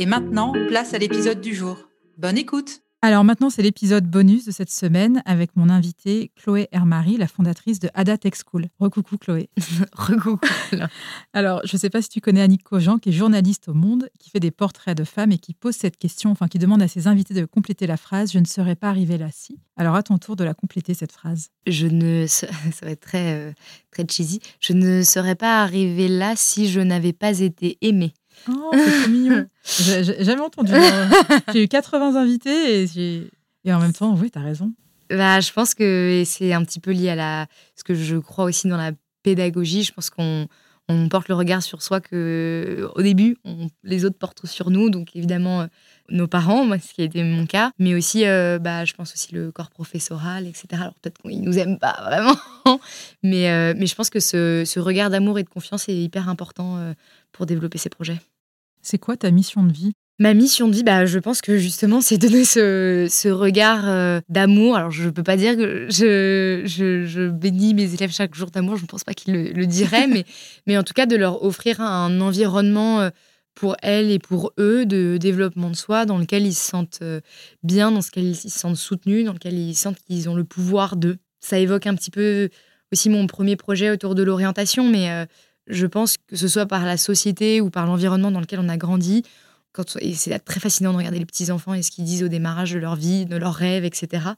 Et maintenant, place à l'épisode du jour. Bonne écoute alors maintenant, c'est l'épisode bonus de cette semaine avec mon invitée Chloé Hermary, la fondatrice de Ada Tech School. Recoucou Chloé. Recoucou. Alors, je ne sais pas si tu connais Annick Cogent, qui est journaliste au Monde, qui fait des portraits de femmes et qui pose cette question, enfin qui demande à ses invités de compléter la phrase « Je ne serais pas arrivée là si ». Alors, à ton tour de la compléter, cette phrase. Je ne... Ça va être très, euh, très cheesy. Je ne serais pas arrivée là si je n'avais pas été aimée. Oh, c'est trop mignon. J'ai jamais entendu. J'ai eu 80 invités et, et en même temps, oui, tu as raison. Bah, je pense que c'est un petit peu lié à la, ce que je crois aussi dans la pédagogie. Je pense qu'on on porte le regard sur soi que au début, les autres portent sur nous. Donc évidemment, nos parents, moi, ce qui a été mon cas, mais aussi, euh, bah, je pense aussi le corps professoral, etc. Alors peut-être qu'ils nous aiment pas vraiment, mais, euh, mais je pense que ce, ce regard d'amour et de confiance est hyper important pour développer ces projets. C'est quoi ta mission de vie? Ma mission de vie, bah, je pense que justement, c'est donner ce, ce regard euh, d'amour. Alors, je ne peux pas dire que je, je, je, bénis mes élèves chaque jour d'amour, je ne pense pas qu'ils le, diraient, mais, mais en tout cas, de leur offrir un environnement euh, pour elles et pour eux de développement de soi dans lequel ils se sentent euh, bien, dans lequel ils se sentent soutenus, dans lequel ils sentent qu'ils ont le pouvoir d'eux. Ça évoque un petit peu aussi mon premier projet autour de l'orientation, mais je pense que ce soit par la société ou par l'environnement dans lequel on a grandi, quand, et c'est très fascinant de regarder les petits-enfants et ce qu'ils disent au démarrage de leur vie, de leurs rêves, etc.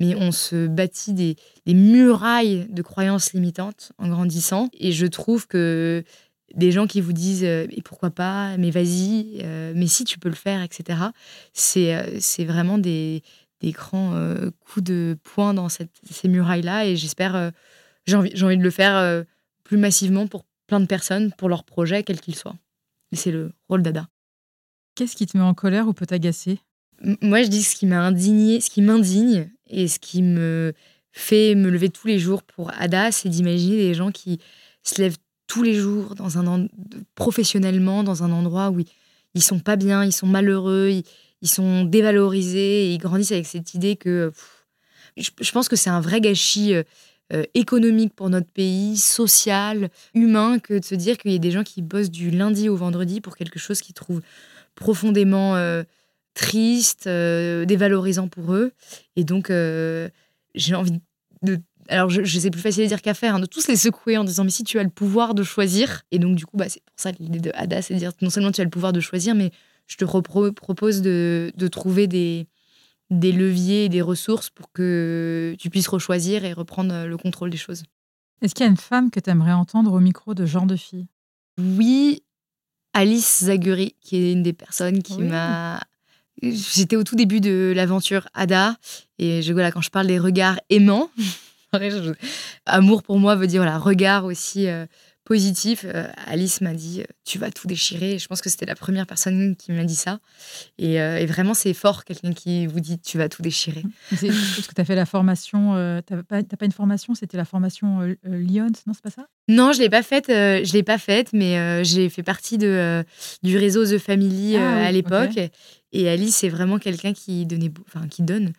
Mais on se bâtit des, murailles de croyances limitantes en grandissant. Et je trouve que des gens qui vous disent euh, mais pourquoi pas, mais vas-y, euh, mais si tu peux le faire, etc. C'est euh, c'est vraiment des, des grands coups de poing dans cette, ces murailles-là. Et j'espère, j'ai envie, envie de le faire plus massivement pour plein de personnes pour leur projet, quel qu'il soit. Et c'est le rôle d'Ada. Qu'est-ce qui te met en colère ou peut t'agacer? Moi, je dis ce qui m'a indigné, ce qui m'indigne et ce qui me fait me lever tous les jours pour Ada, c'est d'imaginer des gens qui se lèvent tous les jours professionnellement dans un endroit où ils, ils sont pas bien, ils sont malheureux, ils, sont dévalorisés, et ils grandissent avec cette idée que je, pense que c'est un vrai gâchis euh, euh, économique pour notre pays, social, humain, que de se dire qu'il y a des gens qui bossent du lundi au vendredi pour quelque chose qu'ils trouvent profondément euh, triste, dévalorisant pour eux. Et donc, j'ai envie de alors je, sais plus facile à dire qu'à faire, hein, de tous les secouer en disant mais si tu as le pouvoir de choisir, et donc du coup bah, c'est pour ça que l'idée de Ada c'est de dire non seulement tu as le pouvoir de choisir, mais je te propose de, de, trouver des, des leviers et des ressources pour que tu puisses rechoisir et reprendre le contrôle des choses. Est-ce qu'il y a une femme que tu aimerais entendre au micro de genre de fille? Oui, Alice Zaguri, qui est une des personnes qui m'a. J'étais au tout début de l'aventure Ada, et je, voilà, quand je parle des regards aimants, amour pour moi veut dire voilà, regard aussi euh, positif. Euh, Alice m'a dit euh, Tu vas tout déchirer. je pense que c'était la première personne qui m'a dit ça. Et, euh, vraiment, c'est fort, quelqu'un qui vous dit Tu vas tout déchirer. Parce que tu as fait la formation. tu n'as pas, pas, une formation C'était la formation Lyon, non C'est pas ça? Non, je ne l'ai pas faite. je l'ai pas faite, mais j'ai fait partie de, du réseau The Family ah à l'époque. Et Alice, c'est vraiment quelqu'un qui, donnait, enfin, qui donne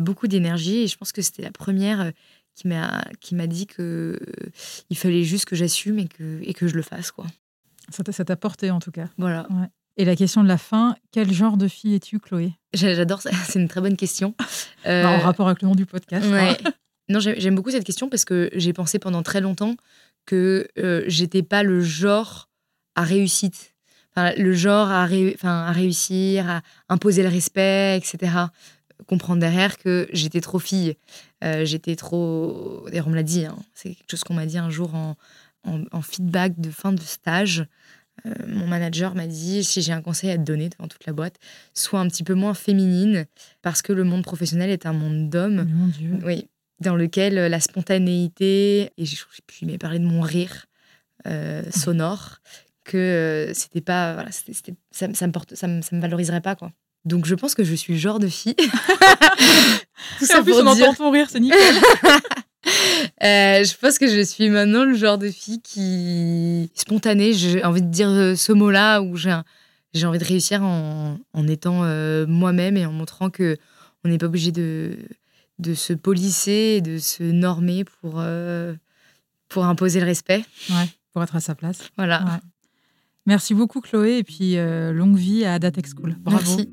beaucoup d'énergie. Et je pense que c'était la première qui m'a qui m'a dit que euh, il fallait juste que j'assume et que et que je le fasse quoi. Ça t'a porté en tout cas. Voilà. Et la question de la fin, quel genre de fille es-tu, Chloé? J'adore ça, c'est une très bonne question. Euh... en rapport avec le nom du podcast. Ouais. Non, j'aime beaucoup cette question parce que j'ai pensé pendant très longtemps que euh, j'étais pas le genre à réussite. le genre à, à réussir, à imposer le respect, etc. Comprendre derrière que j'étais trop fille. Euh, j'étais trop. D'ailleurs, on me l'a dit, hein. c'est quelque chose qu'on m'a dit un jour en, en, feedback de fin de stage. Euh, mon manager m'a dit si j'ai un conseil à te donner devant toute la boîte, sois un petit peu moins féminine parce que le monde professionnel est un monde d'hommes. Oui, dans lequel la spontanéité et puis il m'a parlé de mon rire euh, sonore que euh, c'était pas voilà, c'était, ça, ça, me porte ça me, ça me valoriserait pas quoi. Donc je pense que je suis le genre de fille. Tout ça en plus, on entend ton rire, c'est nickel. Euh, je pense que je suis maintenant le genre de fille qui spontanée. J'ai envie de dire euh, ce mot-là où j'ai j'ai envie de réussir en, en étant euh, moi-même et en montrant que on n'est pas obligé de de se polisser et de se normer pour pour imposer le respect. Ouais, pour être à sa place. Voilà. Merci beaucoup Chloé et puis longue vie à Datex School. Bravo. Merci.